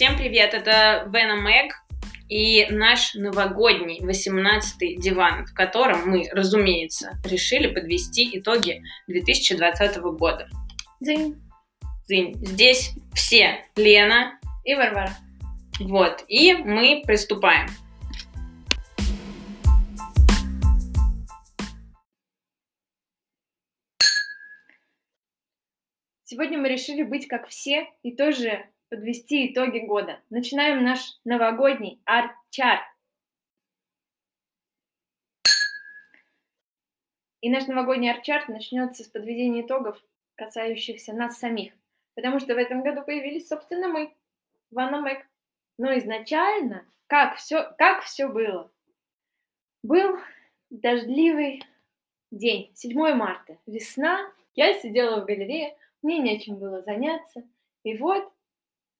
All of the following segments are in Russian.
Всем привет, это Вена Мэг и наш новогодний 18-й диван, в котором мы, разумеется, решили подвести итоги 2020 года. Дзынь. Зынь. Здесь все Лена, И Варвара. вот, и мы приступаем. Сегодня мы решили быть как все и тоже подвести итоги года. Начинаем наш новогодний арт-чарт. И наш новогодний арт-чарт начнется с подведения итогов, касающихся нас самих. Потому что в этом году появились, собственно, мы, Ванна Мэг. Но изначально, как все, как все было? Был дождливый день, 7 марта, весна. Я сидела в галерее, мне нечем было заняться. И вот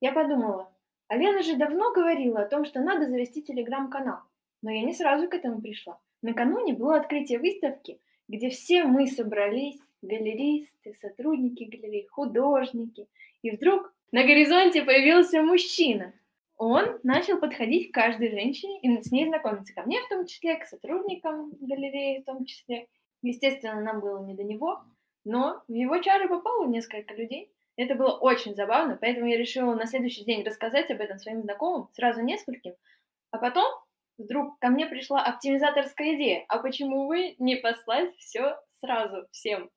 я подумала, а же давно говорила о том, что надо завести телеграм-канал. Но я не сразу к этому пришла. Накануне было открытие выставки, где все мы собрались, галеристы, сотрудники галереи, художники. И вдруг на горизонте появился мужчина. Он начал подходить к каждой женщине и с ней знакомиться. Ко мне в том числе, к сотрудникам галереи в том числе. Естественно, нам было не до него, но в его чары попало несколько людей. Это было очень забавно, поэтому я решила на следующий день рассказать об этом своим знакомым, сразу нескольким. А потом вдруг ко мне пришла оптимизаторская идея. А почему вы не послать все сразу всем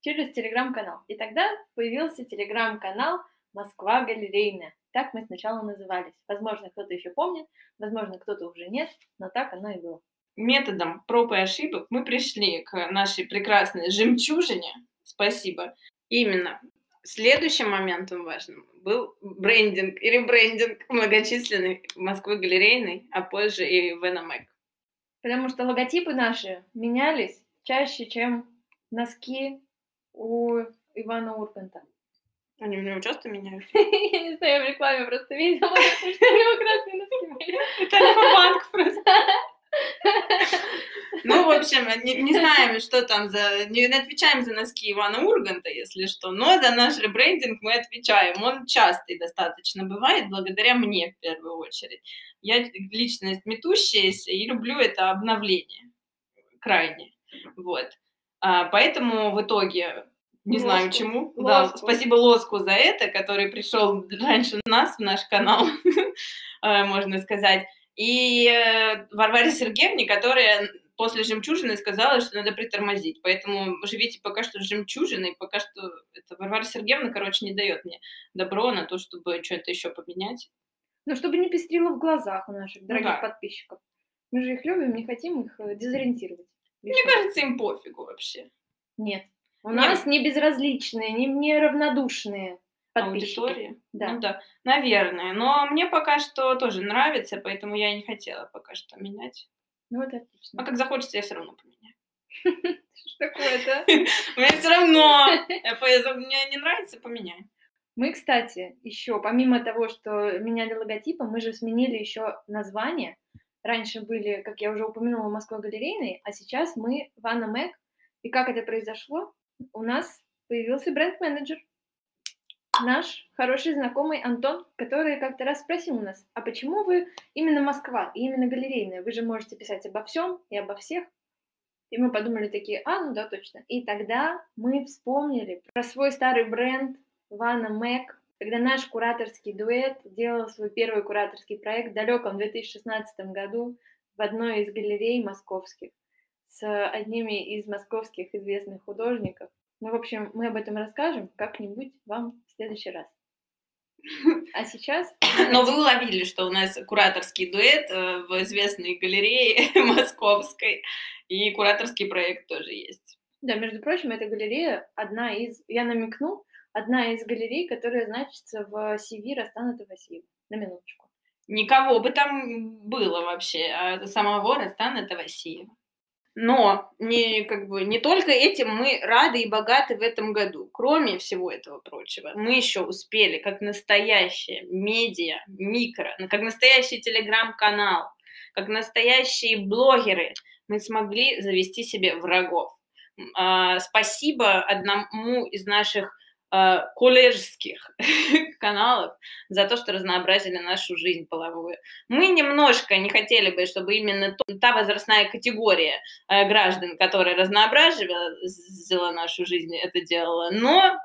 через телеграм-канал? И тогда появился телеграм-канал Москва галерейная. Так мы сначала назывались. Возможно, кто-то еще помнит, возможно, кто-то уже нет, но так оно и было. Методом проб и ошибок мы пришли к нашей прекрасной жемчужине. Спасибо. Именно. Следующим моментом важным был брендинг и ребрендинг многочисленный Москвы галерейной, а позже и Вена Мэг. Потому что логотипы наши менялись чаще, чем носки у Ивана Урганта. Они у него часто меняются? Я не знаю, я в рекламе просто видела, что у него красные носки были. Это Альфа-банк просто. Ну, в общем, не, не знаем, что там за... Не отвечаем за носки Ивана Урганта, если что, но за наш ребрендинг мы отвечаем. Он частый достаточно бывает, благодаря мне в первую очередь. Я личность метущаяся и люблю это обновление крайне. Вот. А, поэтому в итоге не знаю Лоску. чему. Да, Лоску. спасибо Лоску за это, который пришел раньше нас в наш канал, э, можно сказать. И э, Варваре Сергеевне, которая после жемчужины сказала, что надо притормозить. Поэтому живите пока что с жемчужиной, пока что это Варвара Сергеевна, короче, не дает мне добро на то, чтобы что-то еще поменять. Ну, чтобы не пестрило в глазах у наших дорогих да. подписчиков. Мы же их любим, не хотим их э, дезориентировать. Мне кажется, им пофигу вообще. Нет. У Нет. нас не безразличные, не, не равнодушные подписчики. Аудитория. Да. Ну да, наверное. Но мне пока что тоже нравится, поэтому я и не хотела пока что менять. Ну, это отлично. А как захочется, я все равно поменяю. Что такое-то? Мне все равно. Мне не нравится, поменяю. Мы, кстати, еще, помимо того, что меняли логотипы, мы же сменили еще название. Раньше были, как я уже упомянула, Москва галерейной, а сейчас мы Ванна Мэг. И как это произошло? У нас появился бренд-менеджер. Наш хороший знакомый Антон, который как-то раз спросил у нас, а почему вы именно Москва и именно галерейная? Вы же можете писать обо всем и обо всех. И мы подумали такие, а, ну да, точно. И тогда мы вспомнили про свой старый бренд Ванна Мэг, когда наш кураторский дуэт делал свой первый кураторский проект в далеком 2016 году в одной из галерей московских с одними из московских известных художников. Ну, в общем, мы об этом расскажем как-нибудь вам в следующий раз. А сейчас... Но вы уловили, что у нас кураторский дуэт э, в известной галерее московской, и кураторский проект тоже есть. Да, между прочим, эта галерея одна из... Я намекну, одна из галерей, которая значится в CV Растана Тавасиева. На минуточку. Никого бы там было вообще, а самого Растана Тавасиева. Но не, как бы, не только этим мы рады и богаты в этом году. Кроме всего этого прочего, мы еще успели, как настоящая медиа, микро, ну, как настоящий телеграм-канал, как настоящие блогеры, мы смогли завести себе врагов. А, Спасибо одному из наших э, колледжских каналов за то, что разнообразили нашу жизнь половую. Мы немножко не хотели бы, чтобы именно та возрастная категория э, граждан, которая разнообразила нашу жизнь, это делала, но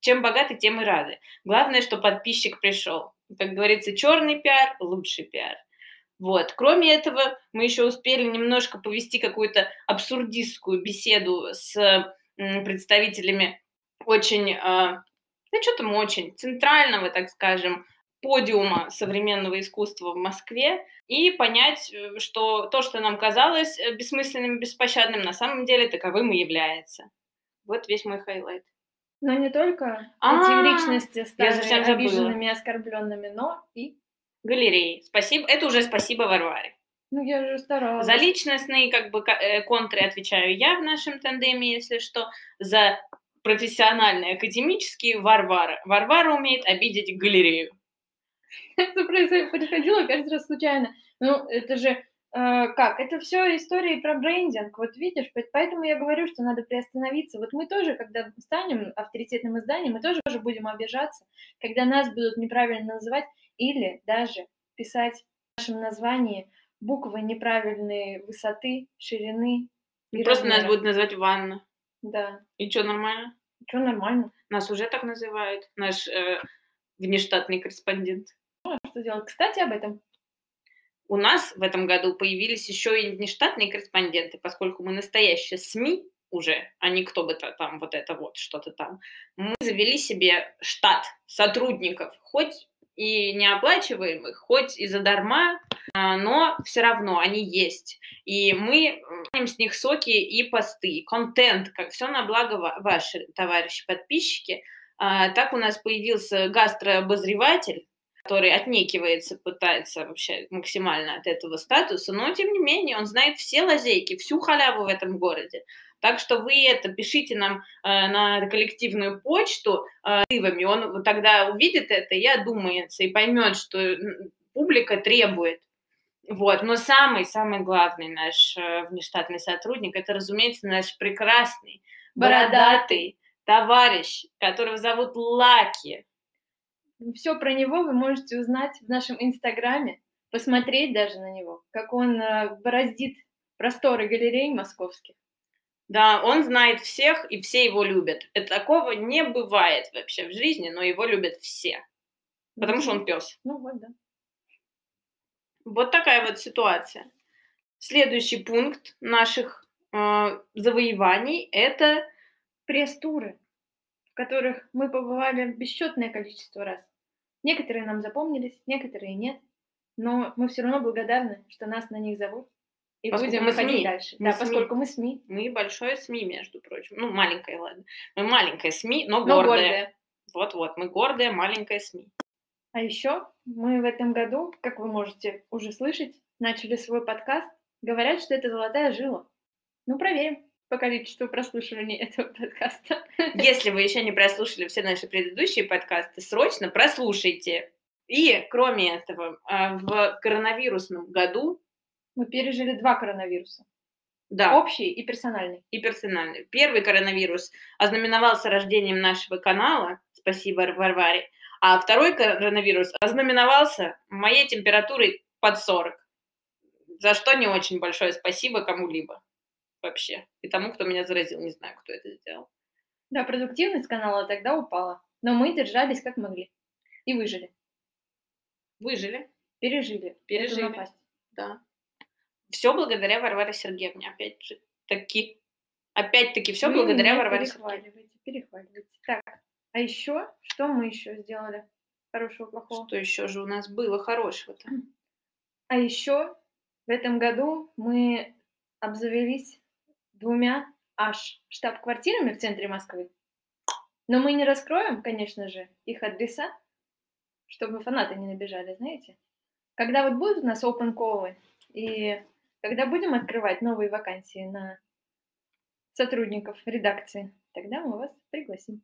чем богаты, тем и рады. Главное, что подписчик пришел. Как говорится, черный пиар – лучший пиар. Вот. Кроме этого, мы еще успели немножко повести какую-то абсурдистскую беседу с представителями очень, а, да что там очень, центрального, так скажем, подиума современного искусства в Москве и понять, э, что то, что нам казалось э, бессмысленным, беспощадным, на самом деле таковым и является. Вот весь мой хайлайт. Но не только эти личности стали обиженными и оскорбленными, но и галереи. Спасибо. Это уже спасибо Варваре. Ну, я же старалась. За личностные как бы э, контры отвечаю я в нашем тандеме, если что. За профессиональные, академические Варвара. Варвара умеет обидеть галерею. Это происходило каждый раз случайно. Ну, это же Э, как? Это все истории про брендинг. Вот видишь, поэтому я говорю, что надо приостановиться. Вот мы тоже, когда станем авторитетным изданием, мы тоже будем обижаться, когда нас будут неправильно называть или даже писать в нашем названии буквы неправильной высоты, ширины. И Просто размера. нас будут называть ванна. Да. И что, нормально? Что нормально? Нас уже так называют, наш э, внештатный корреспондент. А что делать? Кстати, об этом у нас в этом году появились еще и внештатные корреспонденты, поскольку мы настоящие СМИ уже, а не кто бы то там вот это вот что-то там. Мы завели себе штат сотрудников, хоть и неоплачиваемых, хоть и задарма, а, но все равно они есть. И мы с них соки и посты, контент, как все на благо ваши, товарищи подписчики. А, так у нас появился гастрообозреватель, который отнекивается, пытается вообще максимально от этого статуса, но тем не менее он знает все лазейки, всю халяву в этом городе. Так что вы это пишите нам э, на коллективную почту э, он тогда увидит это и одумается, и поймет, что публика требует. Вот. Но самый-самый главный наш э, внештатный сотрудник, это, разумеется, наш прекрасный, бородатый товарищ, которого зовут Лаки. Все про него вы можете узнать в нашем инстаграме, посмотреть даже на него, как он э, бороздит просторы галерей московских. Да, он знает всех, и все его любят. Это такого не бывает вообще в жизни, но его любят все. Потому что он пес. Ну вот, да. Вот такая вот ситуация. Следующий пункт наших э, завоеваний это пресс-туры которых мы побывали бесчетное количество раз. Некоторые нам запомнились, некоторые нет, но мы все равно благодарны, что нас на них зовут. И поскольку будем мы ходить СМИ. дальше. Мы да, СМИ. поскольку мы СМИ. Мы большое СМИ, между прочим. Ну, маленькое, ладно. Мы маленькое СМИ, но. Но гордое. Вот-вот, мы гордое маленькое СМИ. А еще мы в этом году, как вы можете уже слышать, начали свой подкаст. Говорят, что это золотая жила. Ну, проверим по количеству прослушиваний этого подкаста. Если вы еще не прослушали все наши предыдущие подкасты, срочно прослушайте. И, кроме этого, а, в коронавирусном году... Мы пережили два коронавируса. Да. Общий и персональный. И персональный. Первый коронавирус ознаменовался рождением нашего канала, спасибо Варваре, а второй коронавирус ознаменовался моей температурой под 40, за что не очень большое спасибо кому-либо вообще. И тому, кто меня заразил, не знаю, кто это сделал. Да, продуктивность канала тогда упала, но мы держались как могли и выжили. Выжили. Пережили. Пережили. Да. Все благодаря Варваре Сергеевне, опять же. Таки. Опять-таки, все благодаря Варваре Сергеевне. Перехваливайте. Так, а еще, что мы еще сделали хорошего, плохого? Что еще же у нас было хорошего-то? А еще в этом году мы обзавелись двумя аж штаб-квартирами в центре Москвы. Но мы не раскроем, конечно же, их адреса, чтобы фанаты не набежали, знаете. Когда вот будут у нас open call и когда будем открывать новые вакансии на сотрудников редакции, тогда мы вас пригласим.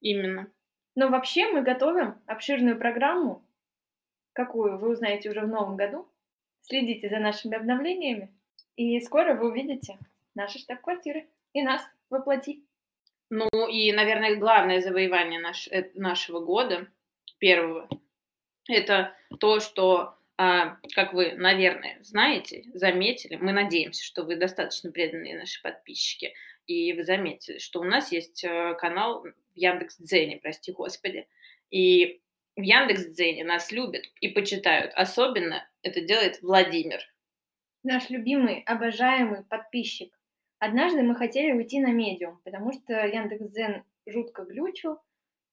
Именно. Но вообще мы готовим обширную программу, какую вы узнаете уже в новом году. Следите за нашими обновлениями, и скоро вы увидите наши штаб-квартиры и нас воплоти. Ну и, наверное, главное завоевание наш, э, нашего года, первого, это то, что, как вы, наверное, знаете, заметили, мы надеемся, что вы достаточно преданные наши подписчики, и вы заметили, что у нас есть э, канал в Яндекс.Дзене, прости господи, и в Яндекс.Дзене нас любят и почитают. Особенно это делает Владимир. Наш любимый, обожаемый подписчик. Однажды мы хотели уйти на медиум, потому что Яндекс.Дзен жутко глючил,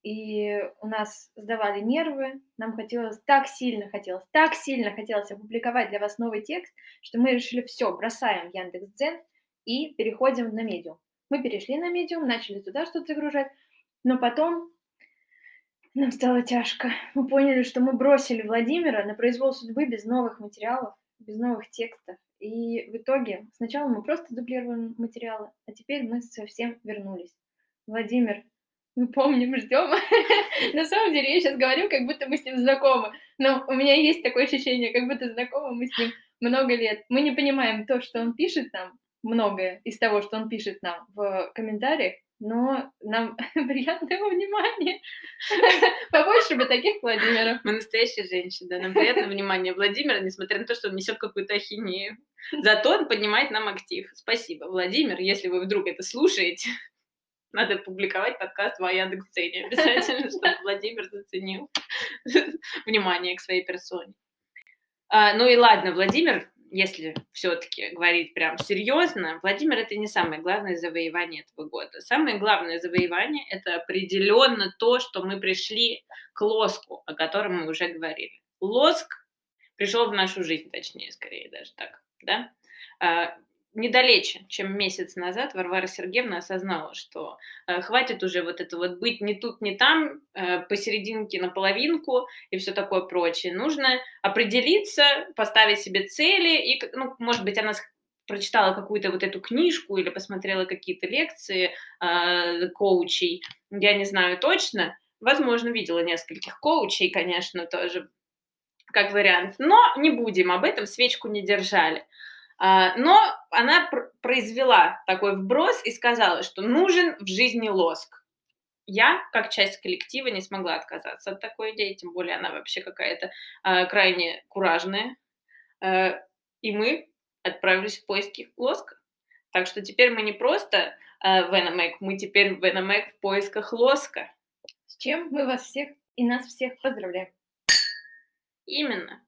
и у нас сдавали нервы, нам хотелось, так сильно хотелось, так сильно хотелось опубликовать для вас новый текст, что мы решили, все, бросаем Яндекс.Дзен и переходим на медиум. Мы перешли на медиум, начали туда что-то загружать, но потом нам стало тяжко. Мы поняли, что мы бросили Владимира на произвол судьбы без новых материалов, без новых текстов. И в итоге сначала мы просто дублировали материалы, а теперь мы совсем вернулись. Владимир, мы помним, ждем. На самом деле я сейчас говорю, как будто мы с ним знакомы. Но у меня есть такое ощущение, как будто знакомы мы с ним много лет. Мы не понимаем то, что он пишет нам, многое из того, что он пишет нам в комментариях, но нам приятного внимания. Побольше бы таких Владимиров. Мы настоящие женщины, да, нам приятно внимание Владимира, несмотря на то, что он несет какую-то ахинею. Зато он поднимает нам актив. Спасибо, Владимир, если вы вдруг это слушаете, надо публиковать подкаст в Яндекс.Сцене обязательно, чтобы Владимир заценил внимание к своей персоне. А, ну и ладно, Владимир если все-таки говорить прям серьезно, Владимир это не самое главное завоевание этого года. Самое главное завоевание это определенно то, что мы пришли к лоску, о котором мы уже говорили. Лоск пришел в нашу жизнь, точнее, скорее даже так, да? Недалече, чем месяц назад, Варвара Сергеевна осознала, что э, хватит уже вот это вот быть не тут, не там, э, посерединке, наполовинку и все такое прочее. Нужно определиться, поставить себе цели, и, ну, может быть, она прочитала какую-то вот эту книжку или посмотрела какие-то лекции э, коучей, я не знаю точно, возможно, видела нескольких коучей, конечно, тоже как вариант, но не будем об этом, свечку не держали. А, но она произвела такой вброс и сказала, что нужен в жизни лоск. Я, как часть коллектива, не смогла отказаться от такой идеи, тем более она вообще какая-то э, крайне куражная. Э, и мы отправились в поиски лоска. Так что теперь мы не просто э, Веномэк, мы теперь Веномэк в поисках лоска. С чем мы вас всех и нас всех поздравляем. Именно.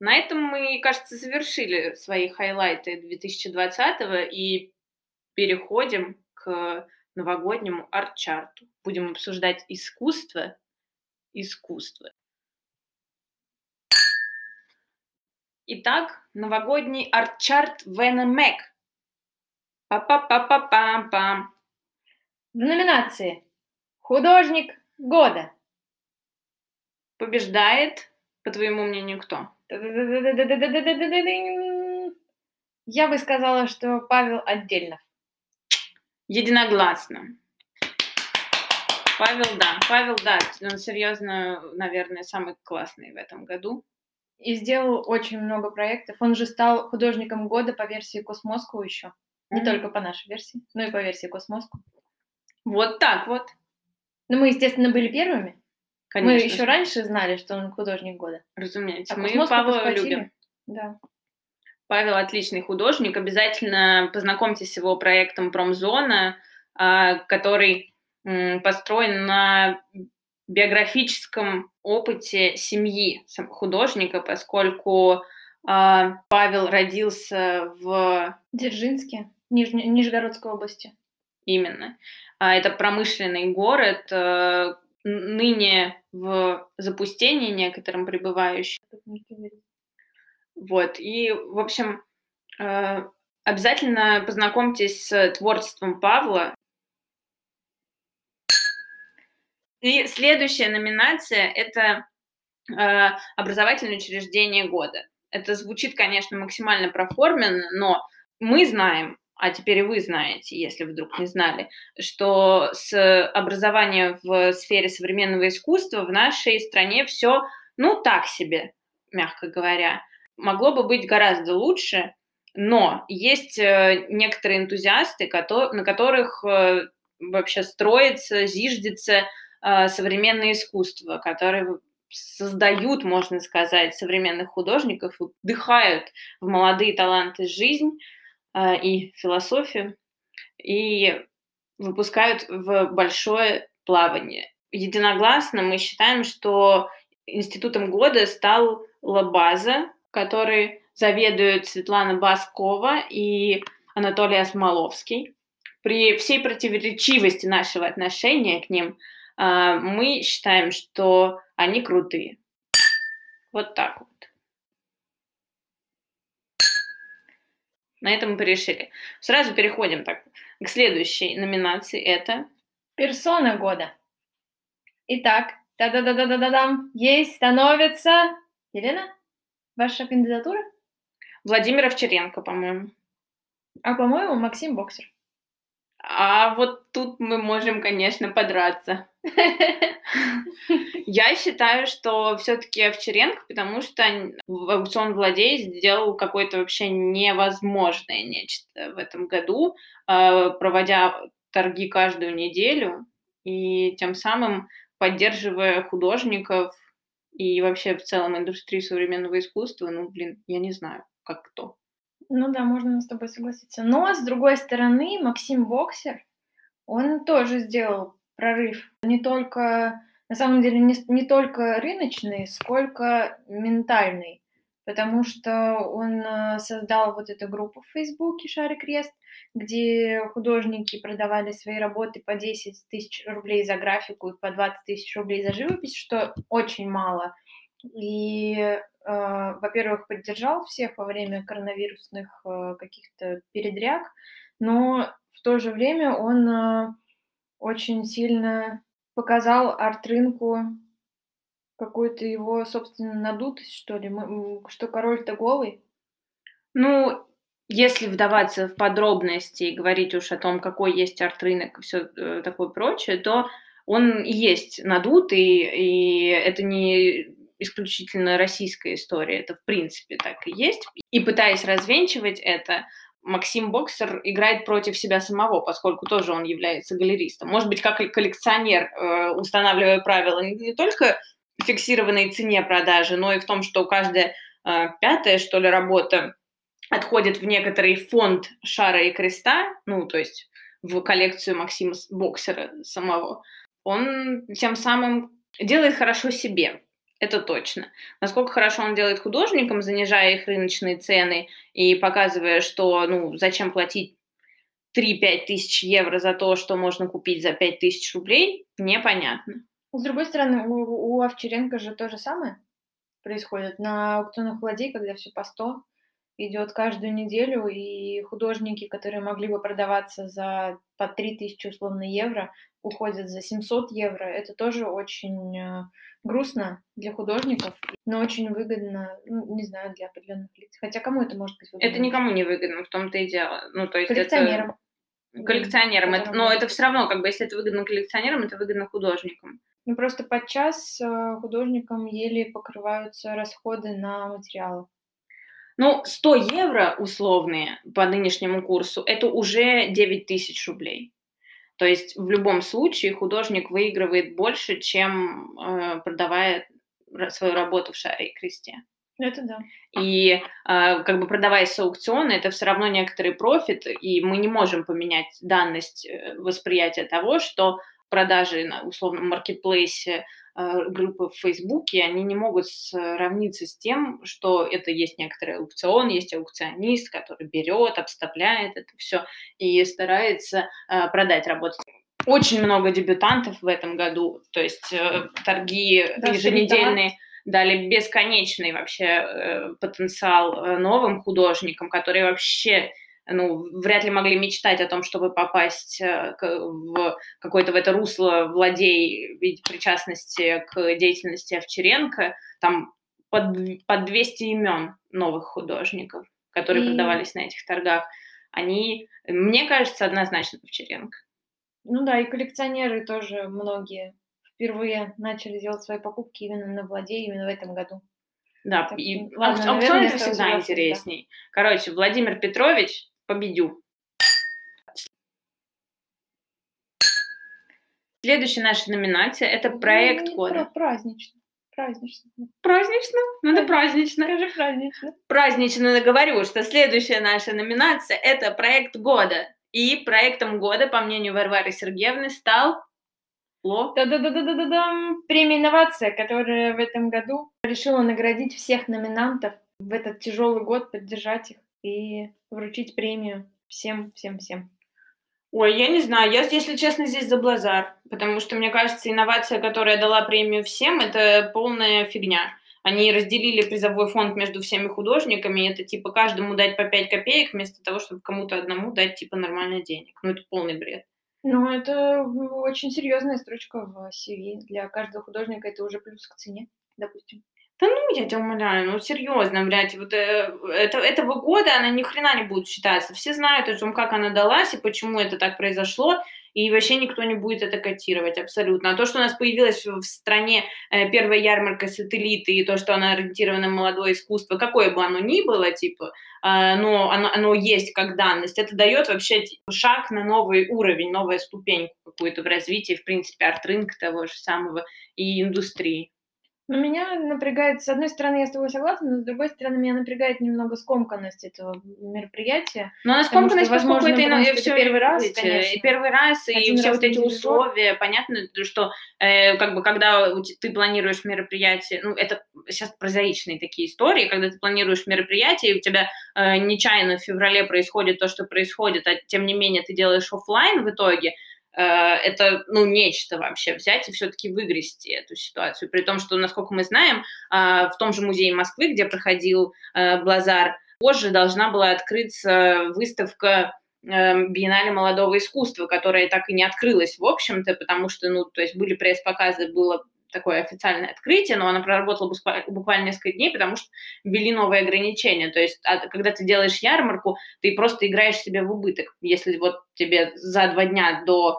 На этом мы, кажется, завершили свои хайлайты 2020 и переходим к новогоднему арт-чарту. Будем обсуждать искусство, искусство. Итак, новогодний арт-чарт Вена Мэк. Па-па-па-па-пам-пам. В номинации «Художник года» побеждает, по твоему мнению, кто? Я бы сказала, что Павел отдельно. Единогласно. Павел, да, Павел, да, он серьезно, наверное, самый классный в этом году. И сделал очень много проектов. Он же стал художником года по версии Космоску еще. Не mm-hmm. только по нашей версии, но и по версии Космоску. Вот так вот. Ну, мы, естественно, были первыми. Конечно. Мы еще раньше знали, что он художник года. Разумеется. А мы Павла любим. Да. Павел отличный художник. Обязательно познакомьтесь с его проектом Промзона, а, который построен на биографическом опыте семьи художника, поскольку а, Павел родился в Дзержинске, Ниж... Нижегородской области. Именно. А, это промышленный город, э, ныне в запустении некоторым пребывающим. Вот, и, в общем, э, обязательно познакомьтесь с творчеством Павла. И следующая номинация – это э, образовательное учреждение года. Это звучит, конечно, максимально проформенно, но мы знаем, а теперь и вы знаете, если вдруг не знали, что с образованием в сфере современного искусства в нашей стране все, ну, так себе, мягко говоря. Могло бы быть гораздо лучше, но есть э, некоторые энтузиасты, на которых э, вообще строится, зиждется э, современное искусство, которое создают, можно сказать, современных художников, вдыхают в молодые таланты жизнь и философию, и выпускают в большое плавание. Единогласно мы считаем, что институтом года стал база, который заведуют Светлана Баскова и Анатолий Осмоловский. При всей противоречивости нашего отношения к ним а, мы считаем, что они крутые. Вот так вот. На этом мы порешили. Сразу переходим так к следующей номинации. Это персона года. Итак, да-да-да-да-да-дам, есть становится... Елена, ваша кандидатура? Владимир Овчаренко, по-моему. А, по-моему, Максим Боксер. А вот тут мы можем, конечно, подраться. Я считаю, что все-таки Овчаренко, потому что аукцион владей сделал какое-то вообще невозможное нечто в этом году, а, проводя торги каждую неделю и тем самым поддерживая художников и вообще в целом индустрию современного искусства, ну, блин, я не знаю, как кто. Ну да, можно с тобой согласиться. Но, с другой стороны, Максим Боксер, он тоже сделал прорыв. Не только, на самом деле, не, не только рыночный, сколько ментальный. Потому что он э, создал вот эту группу в Фейсбуке «Шарик Крест», где художники продавали свои работы по 10 тысяч рублей за графику и по 20 тысяч рублей за живопись, что очень мало. И, э, во-первых, поддержал всех во время коронавирусных э, каких-то передряг, но в то же время он э, очень сильно показал арт-рынку какую-то его, собственно, надутость, что ли, что король-то голый. Ну, если вдаваться в подробности и говорить уж о том, какой есть арт-рынок и все э, такое прочее, то он есть надутый, и это не исключительно российская история, это в принципе так и есть. И пытаясь развенчивать это, Максим Боксер играет против себя самого, поскольку тоже он является галеристом. Может быть, как коллекционер, э, устанавливая правила не только в фиксированной цене продажи, но и в том, что каждая э, пятая, что ли, работа отходит в некоторый фонд шара и креста, ну, то есть в коллекцию Максима Боксера самого, он тем самым делает хорошо себе, это точно. Насколько хорошо он делает художникам, занижая их рыночные цены и показывая, что, ну, зачем платить 3-5 тысяч евро за то, что можно купить за 5 тысяч рублей, непонятно. С другой стороны, у, у Овчаренко же то же самое происходит. На аукционах владей, когда все по 100, идет каждую неделю, и художники, которые могли бы продаваться за по 3000 условно евро, уходят за 700 евро. Это тоже очень э, грустно для художников, но очень выгодно, ну, не знаю, для определенных лиц. Хотя кому это может быть выгодно? Это никому не выгодно, в том-то и дело. Ну, то есть коллекционерам. Это... Коллекционерам. Это, но это все равно, как бы, если это выгодно коллекционерам, это выгодно художникам. Ну, просто подчас э, художникам еле покрываются расходы на материалы. Ну, 100 евро условные по нынешнему курсу – это уже 9 тысяч рублей. То есть в любом случае художник выигрывает больше, чем э, продавая свою работу в шаре и кресте. Это да. И э, как бы продавая с аукциона, это все равно некоторый профит, и мы не можем поменять данность э, восприятия того, что продажи на условном маркетплейсе Э, группы в Фейсбуке, они не могут сравниться с тем, что это есть некоторый аукцион, есть аукционист, который берет, обставляет это все и старается э, продать работу. Очень много дебютантов в этом году, то есть э, торги да, еженедельные дали бесконечный вообще потенциал новым художникам, которые вообще ну, вряд ли могли мечтать о том, чтобы попасть э, в какое-то в это русло владей в виде причастности к деятельности Овчаренко. Там под, под 200 имен новых художников, которые и... продавались на этих торгах. Они, мне кажется, однозначно Овчаренко. Ну да, и коллекционеры тоже многие впервые начали делать свои покупки именно на владей именно в этом году. Да, так, и ладно, аукцион это всегда интересней. Да. Короче, Владимир Петрович победю. Следующая наша номинация – это проект Ну, года. Празднично. Празднично. Празднично? Ну, это празднично. Скажи празднично. Празднично говорю, что следующая наша номинация – это проект года. И проектом года, по мнению Варвары Сергеевны, стал Ло. Да-да-да-да-да-дам. Премия «Инновация», которая в этом году решила наградить всех номинантов в этот тяжелый год, поддержать их и вручить премию всем, всем, всем. Ой, я не знаю, я, если честно, здесь за Блазар, потому что, мне кажется, инновация, которая дала премию всем, это полная фигня. Они разделили призовой фонд между всеми художниками, это типа каждому дать по 5 копеек, вместо того, чтобы кому-то одному дать типа нормально денег. Ну, это полный бред. Ну, это очень серьезная строчка в CV. Для каждого художника это уже плюс к цене, допустим. Да ну, я тебя умоляю, ну серьезно, блядь, вот э, это, этого года она ни хрена не будет считаться. Все знают о том, как она далась и почему это так произошло, и вообще никто не будет это котировать абсолютно. А то, что у нас появилась в стране э, первая ярмарка сателлиты, и то, что она ориентирована на молодое искусство, какое бы оно ни было, типа, э, но оно, оно есть как данность, это дает вообще типа, шаг на новый уровень, новую ступеньку какую-то в развитии, в принципе, арт-рынка того же самого и индустрии. Но меня напрягает, с одной стороны, я с тобой согласна, но с другой стороны, меня напрягает немного скомканность этого мероприятия. Но она Потому что, скомканность, возможно, это, потому и что всё, первый раз, видите, конечно. и первый раз, и Один все раз вот эти условия, понятно, что э, как бы когда ты планируешь мероприятие, ну это сейчас прозаичные такие истории, когда ты планируешь мероприятие, и у тебя э, нечаянно в феврале происходит то, что происходит, а тем не менее ты делаешь оффлайн в итоге, это, ну, нечто вообще, взять и все-таки выгрести эту ситуацию. При том, что, насколько мы знаем, а, в том же музее Москвы, где проходил э, Блазар, позже должна была открыться выставка э, Биеннале молодого искусства, которая так и не открылась, в общем-то, потому что, ну, то есть были пресс-показы, было такое официальное открытие, но она проработала буква- буквально несколько дней, потому что ввели новые ограничения. То есть, а, когда ты делаешь ярмарку, ты просто играешь себе в убыток. Если вот тебе за два дня до э,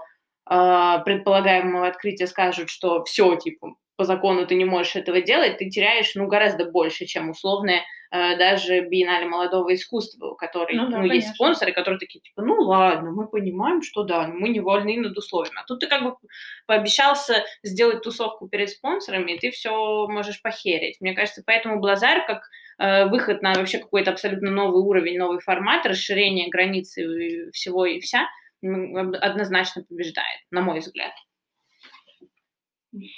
предполагаемого открытия скажут, что все, типа, по закону ты не можешь этого делать, ты теряешь, ну, гораздо больше, чем условное э, даже биеннале молодого искусства, у которой, Ну ну, да, есть конечно. спонсоры, которые такие, типа, ну, ладно, мы понимаем, что да, мы не вольны над условиями. А тут ты как бы пообещался сделать тусовку перед спонсорами, и ты все можешь похерить. Мне кажется, поэтому Блазар как э, выход на вообще какой-то абсолютно новый уровень, новый формат, расширение границы всего и вся, однозначно побеждает, на мой взгляд.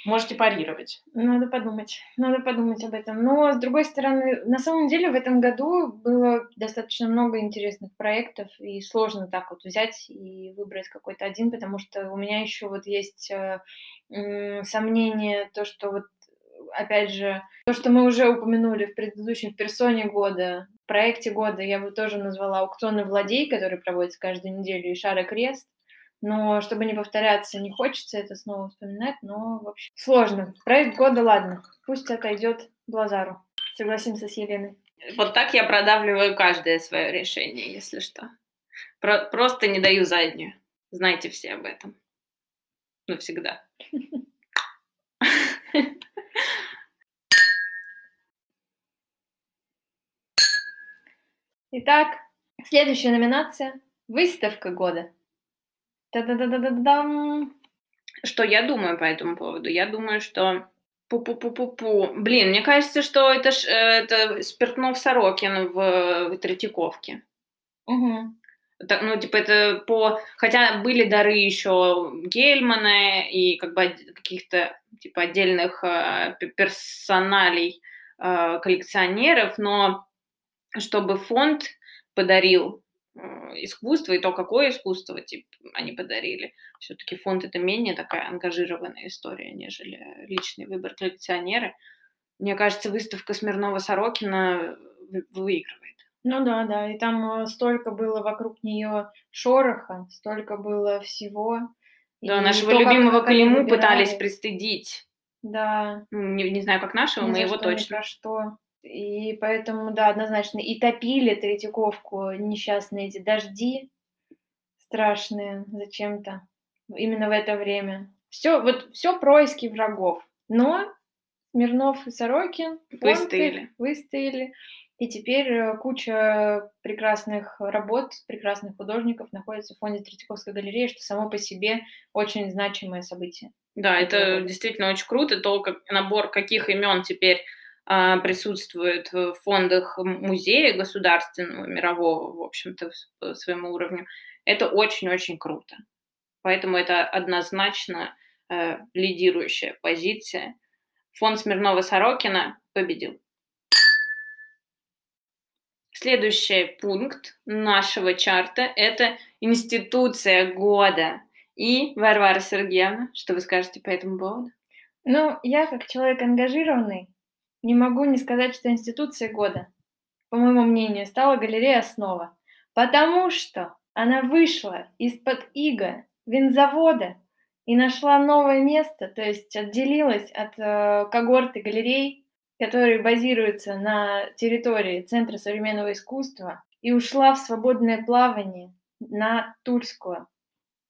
Можете парировать. Надо подумать, надо подумать об этом. Но, с другой стороны, на самом деле в этом году было достаточно много интересных проектов, и сложно так вот взять и выбрать какой-то один, потому что у меня еще вот есть э, сомнение, то, что вот, опять же, то, что мы уже упомянули в предыдущем в персоне года, проекте года, я бы тоже назвала аукционы владей, который проводится каждую неделю, и Шар и Крест. Но чтобы не повторяться, не хочется это снова вспоминать, но, в общем, сложно. Проект года, ладно, пусть отойдет Блазару. Согласимся с Еленой. Вот так я продавливаю каждое свое решение, если что. Про- просто не даю заднюю. Знайте все об этом. Навсегда. Итак, следующая номинация – выставка года. Та-да-да-да-да-дам. Что я думаю по этому поводу? Я думаю, что пу-пу-пу-пу-пу. Блин, мне кажется, что это, ж, э, это Спиртнов Сорокин в, в Третьяковке. Мгм. Так, ну, типа, это по... Хотя были дары еще Гельмана и как бы каких-то, типа, отдельных э, пе- персоналей э, коллекционеров, но чтобы фонд подарил э, искусство, и то, какое искусство, типа, они подарили. Все-таки фонд это менее такая ангажированная история, нежели личный выбор коллекционера. Мне кажется, выставка Смирнова-Сорокина вы- выигрывает. Ну да, да, и там э, столько было вокруг нее шороха, столько было всего. Да, И нашего то, любимого как Калиму пытались пристыдить. Да, Не, не знаю, как нашего, ни мы его точно. про что. И поэтому, да, однозначно. И топили Третьяковку несчастные эти дожди страшные зачем-то. Именно в это время. Все, вот все происки врагов. Но Смирнов и Сорокин Выстояли. выстояли. И теперь э, куча прекрасных работ, прекрасных художников находится в фонде Третьяковской галереи, что само по себе очень значимое событие. Да, это года. действительно очень круто, то, как набор каких имен теперь присутствует в фондах музея государственного, мирового, в общем-то, по своему уровню. Это очень-очень круто. Поэтому это однозначно э, лидирующая позиция. Фонд Смирнова-Сорокина победил. Следующий пункт нашего чарта – это институция года. И, Варвара Сергеевна, что вы скажете по этому поводу? Ну, я как человек ангажированный, не могу не сказать, что институция года, по моему мнению, стала галерея «Основа», потому что она вышла из-под иго винзавода и нашла новое место, то есть отделилась от э, когорты галерей, которые базируются на территории Центра современного искусства, и ушла в свободное плавание на Тульскую.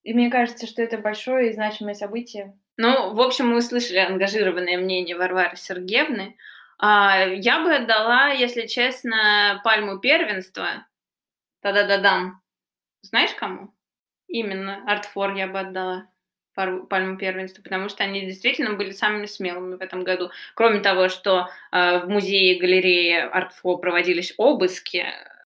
И мне кажется, что это большое и значимое событие. Ну, в общем, мы услышали ангажированное мнение Варвары Сергеевны. А, я бы отдала, если честно, пальму первенства. Та-да-да-дам. Знаешь кому? Именно Артфор я бы отдала пальму первенства, потому что они действительно были самыми смелыми в этом году. Кроме того, что э, в музее и галерее Артфо проводились обыски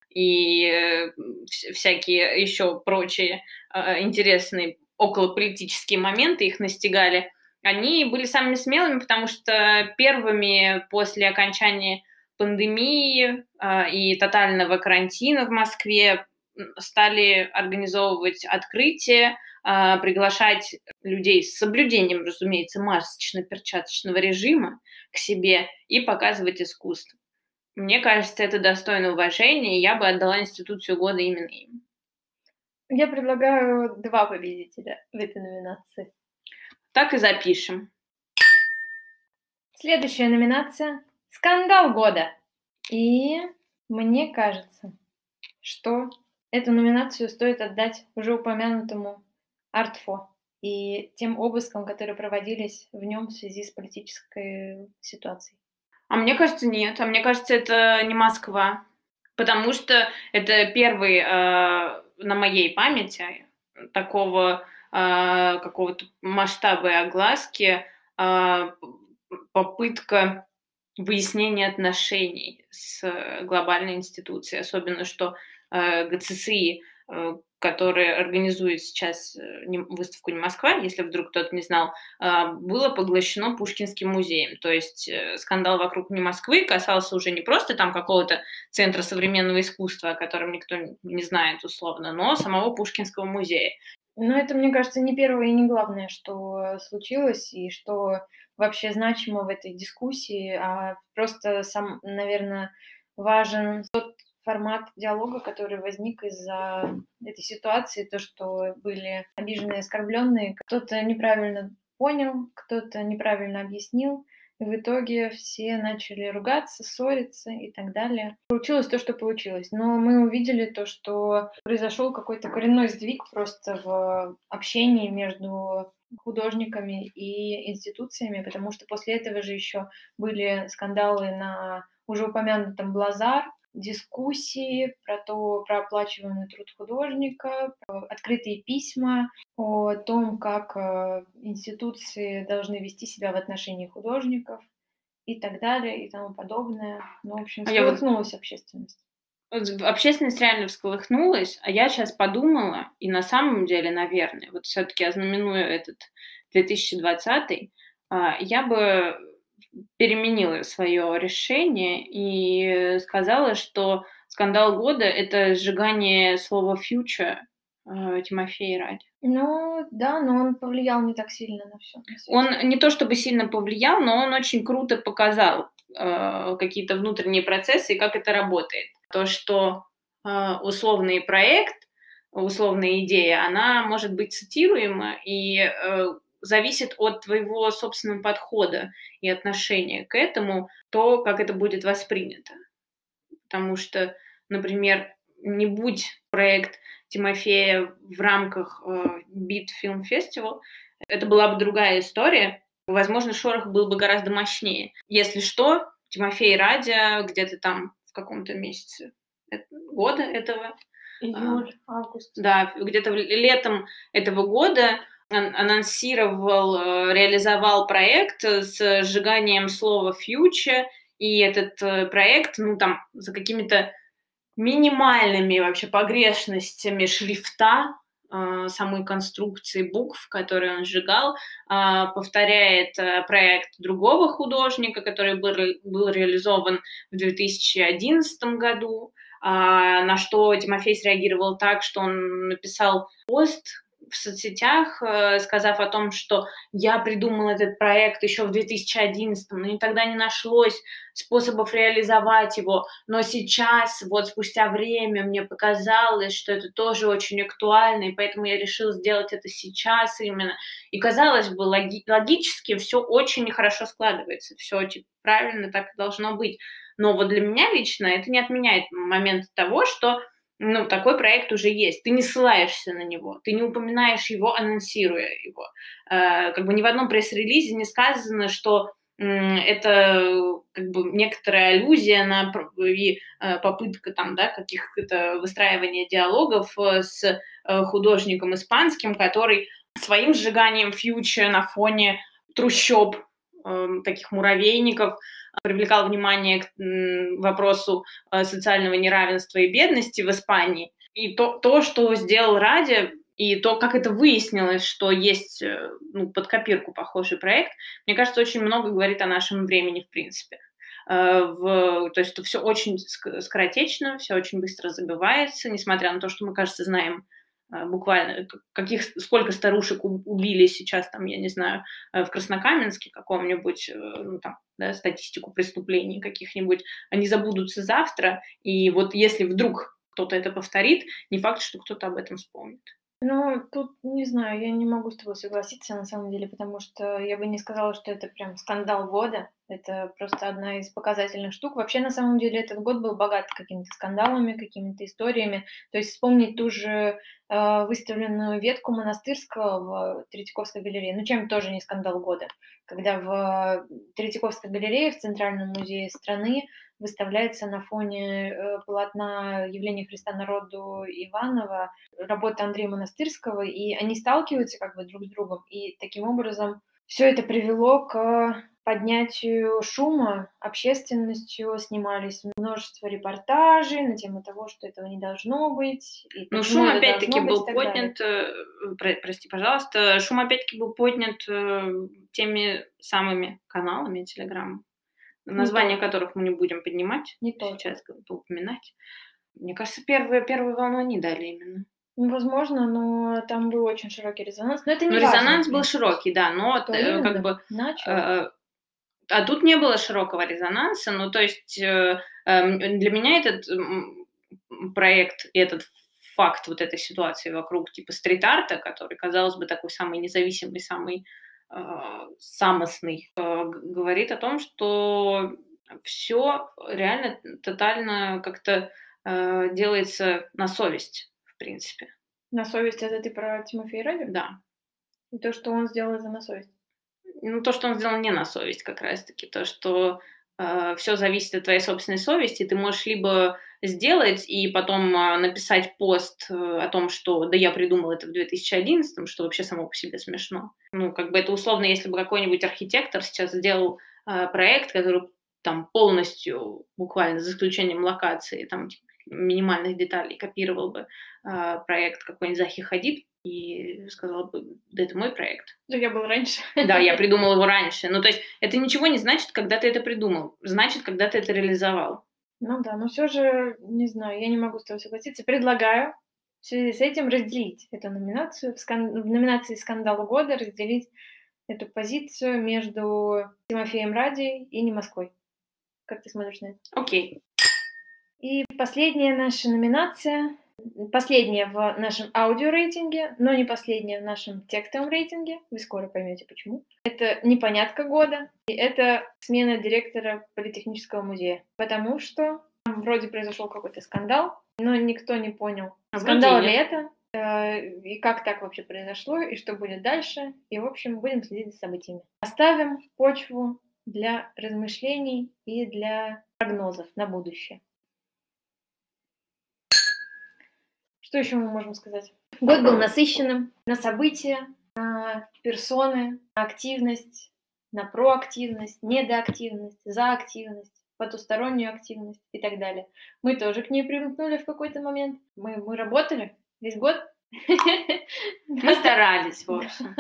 и э, всякие еще прочие э, интересные околополитические моменты их настигали, они были самыми смелыми, потому что первыми после окончания пандемии э, и тотального карантина в Москве стали организовывать открытие, э, приглашать людей с соблюдением, разумеется, масочно-перчаточного режима к себе и показывать искусство. Мне кажется, это достойно уважения, и я бы отдала институцию года именно им. Я предлагаю два победителя в этой номинации. Так и запишем. Следующая номинация – «Скандал года». И мне кажется, что эту номинацию стоит отдать уже упомянутому Артфо и тем обыскам, которые проводились в нем в связи с политической ситуацией. А мне кажется, нет. А мне кажется, это не Москва. Потому что это первый э, на моей памяти такого какого-то масштаба и огласки э, попытка выяснения отношений с глобальной институцией, особенно что э, ГЦСИ, э, который организует сейчас э, выставку «Не Москва», если вдруг кто-то не знал, э, было поглощено Пушкинским музеем. То есть э, скандал вокруг «Не Москвы» касался уже не просто там какого-то центра современного искусства, о котором никто не знает условно, но самого Пушкинского музея. Но это, мне кажется, не первое и не главное, что случилось, и что вообще значимо в этой дискуссии, а просто сам, наверное, важен тот формат диалога, который возник из-за этой ситуации, то, что были обиженные оскорбленные, кто-то неправильно понял, кто-то неправильно объяснил, в итоге все начали ругаться, ссориться и так далее. Получилось то, что получилось. Но мы увидели то, что произошел какой-то коренной сдвиг просто в общении между художниками и институциями, потому что после этого же еще были скандалы на уже упомянутом Блазар, дискуссии про то, про оплачиваемый труд художника, открытые письма о том, как э, институции должны вести себя в отношении художников и так далее и тому подобное. Ну, в общем, всколыхнулась а общественность. Общественность реально всколыхнулась, а я сейчас подумала, и на самом деле, наверное, вот все-таки ознаменуя этот 2020, а, я бы переменила свое решение и сказала, что скандал года – это сжигание слова «future» Тимофея ради. Ну, да, но он повлиял не так сильно на все. Он не то чтобы сильно повлиял, но он очень круто показал э, какие-то внутренние процессы и как это работает. То, что э, условный проект, условная идея, она может быть цитируема, и э, зависит от твоего собственного подхода и отношения к этому, то, как это будет воспринято. Потому что, например, не будь проект Тимофея в рамках э, Beat Film Festival, это была бы другая история. Возможно, шорох был бы гораздо мощнее. Если что, Тимофей Радя где-то там каком-то месяце года этого. Июль, а, август. Да, где-то летом этого года анонсировал, э, реализовал проект с сжиганием слова future, и этот э, проект, ну, там, за какими-то минимальными вообще погрешностями шрифта э, самой конструкции букв, которые он сжигал, э, повторяет э, проект другого художника, который был, реализован в 2011 году, э, на что Тимофей среагировал так, что он написал пост, в соцсетях, э, сказав о том, что я придумал этот проект еще в 2011, но и тогда не нашлось способов реализовать его, но сейчас, вот спустя время, мне показалось, что это тоже очень актуально, и поэтому я решил сделать это сейчас именно. И казалось бы, логи- логически все очень хорошо складывается, все типа, правильно так и должно быть. Но вот для меня лично это не отменяет момент того, что ну, такой проект уже есть. Ты не ссылаешься на него, ты не упоминаешь его, анонсируя его. Э, как бы ни в одном пресс-релизе не сказано, что это как бы некоторая аллюзия на и э, попытка там, да, каких-то выстраивания диалогов э, с художником испанским, который своим сжиганием фьючер на фоне трущоб, эм, таких муравейников, привлекал внимание к вопросу э, социального неравенства и бедности в Испании. И то, то что сделал Ради, и то, как это выяснилось, что есть э, ну, под копирку похожий проект, мне кажется, очень много говорит о нашем времени, в принципе. Э, в, то есть это все очень скоротечно, все очень быстро забывается, несмотря на то, что мы, кажется, знаем буквально каких сколько старушек убили сейчас там я не знаю э, в Краснокаменске каком-нибудь э, ну, там да, статистику преступлений каких-нибудь они забудутся завтра и вот если вдруг кто-то это повторит не факт что кто-то об этом вспомнит ну, тут не знаю, я не могу с тобой согласиться на самом деле, потому что я бы не сказала, что это прям скандал года. Это просто одна из показательных штук. Вообще, на самом деле, этот год был богат какими-то скандалами, какими-то историями. То есть вспомнить ту же э, выставленную ветку монастырского в Третьяковской галерее. Ну, чем тоже не скандал года. Когда в Третьяковской галерее, в Центральном музее страны, выставляется на фоне э, полотна явления Христа народу Иванова работа Андрея Монастырского, и они сталкиваются как бы друг с другом, и таким образом все это привело к поднятию шума, общественностью снимались множество репортажей на тему того, что этого не должно быть. И ну, шум опять-таки был поднят, далее. Э, про, прости, пожалуйста, шум опять-таки был поднят э, теми самыми каналами Телеграм, названия которых мы не будем поднимать, не сейчас упоминать. Мне кажется, первую, первую волну они дали именно. Ну, возможно, но там был очень широкий резонанс. Но это не ну, резонанс был широкий, да, но Кто э, как бы... Начал. Э, а тут не было широкого резонанса, ну, то есть э, э, для меня этот проект и этот факт вот этой ситуации вокруг типа стрит-арта, который, казалось бы, такой самый независимый, самый самостный, а, говорит о том, что все реально тотально как-то а, делается на совесть, в принципе. На совесть это ты про Тимофея Ради? Да. И то, что он сделал, это на совесть? Ну, то, что он сделал не на совесть, как раз-таки. То, что э, все зависит от твоей собственной совести. Ты можешь либо сделать и потом а, написать пост э, о том, что да я придумал это в 2011, что вообще само по себе смешно. Ну, как бы это условно, если бы какой-нибудь архитектор сейчас сделал э, проект, который там полностью, буквально за исключением локации, там типа, минимальных деталей копировал бы э, проект какой-нибудь Захи Хадид и сказал бы, да это мой проект. Да я был раньше. Да, я придумал его раньше. Ну, то есть это ничего не значит, когда ты это придумал. Значит, когда ты это реализовал. Ну да, но все же, не знаю, я не могу с тобой согласиться. Предлагаю в связи с этим разделить эту номинацию, в, скан... в номинации «Скандал года» разделить эту позицию между Тимофеем Ради и не Москвой. Как ты смотришь на это? Окей. Okay. И последняя наша номинация Последняя в нашем аудиорейтинге, но не последняя в нашем текстовом рейтинге. Вы скоро поймете почему. Это непонятка года, и это смена директора Политехнического музея. Потому что там вроде произошел какой-то скандал, но никто не понял, а скандал ли это, э, и как так вообще произошло, и что будет дальше. И, в общем, будем следить за событиями. Оставим почву для размышлений и для прогнозов на будущее. Что еще мы можем сказать? Год был насыщенным на события, на персоны, на активность, на проактивность, недоактивность, заактивность, потустороннюю активность и так далее. Мы тоже к ней примкнули в какой-то момент. Мы, мы работали весь год. Мы старались, в общем.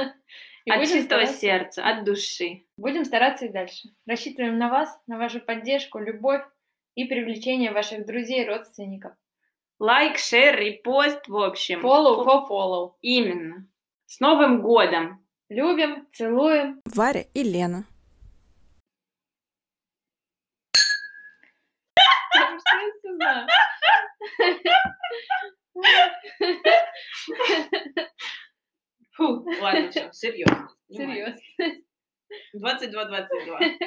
И От чистого стараться. сердца, от души. Будем стараться и дальше. Рассчитываем на вас, на вашу поддержку, любовь и привлечение ваших друзей родственников. Лайк, шер, репост, в общем. Follow for follow. Именно. С Новым годом! Любим, целуем. Варя и Лена. Фу, ладно, все, серьезно. Серьезно. 22-22.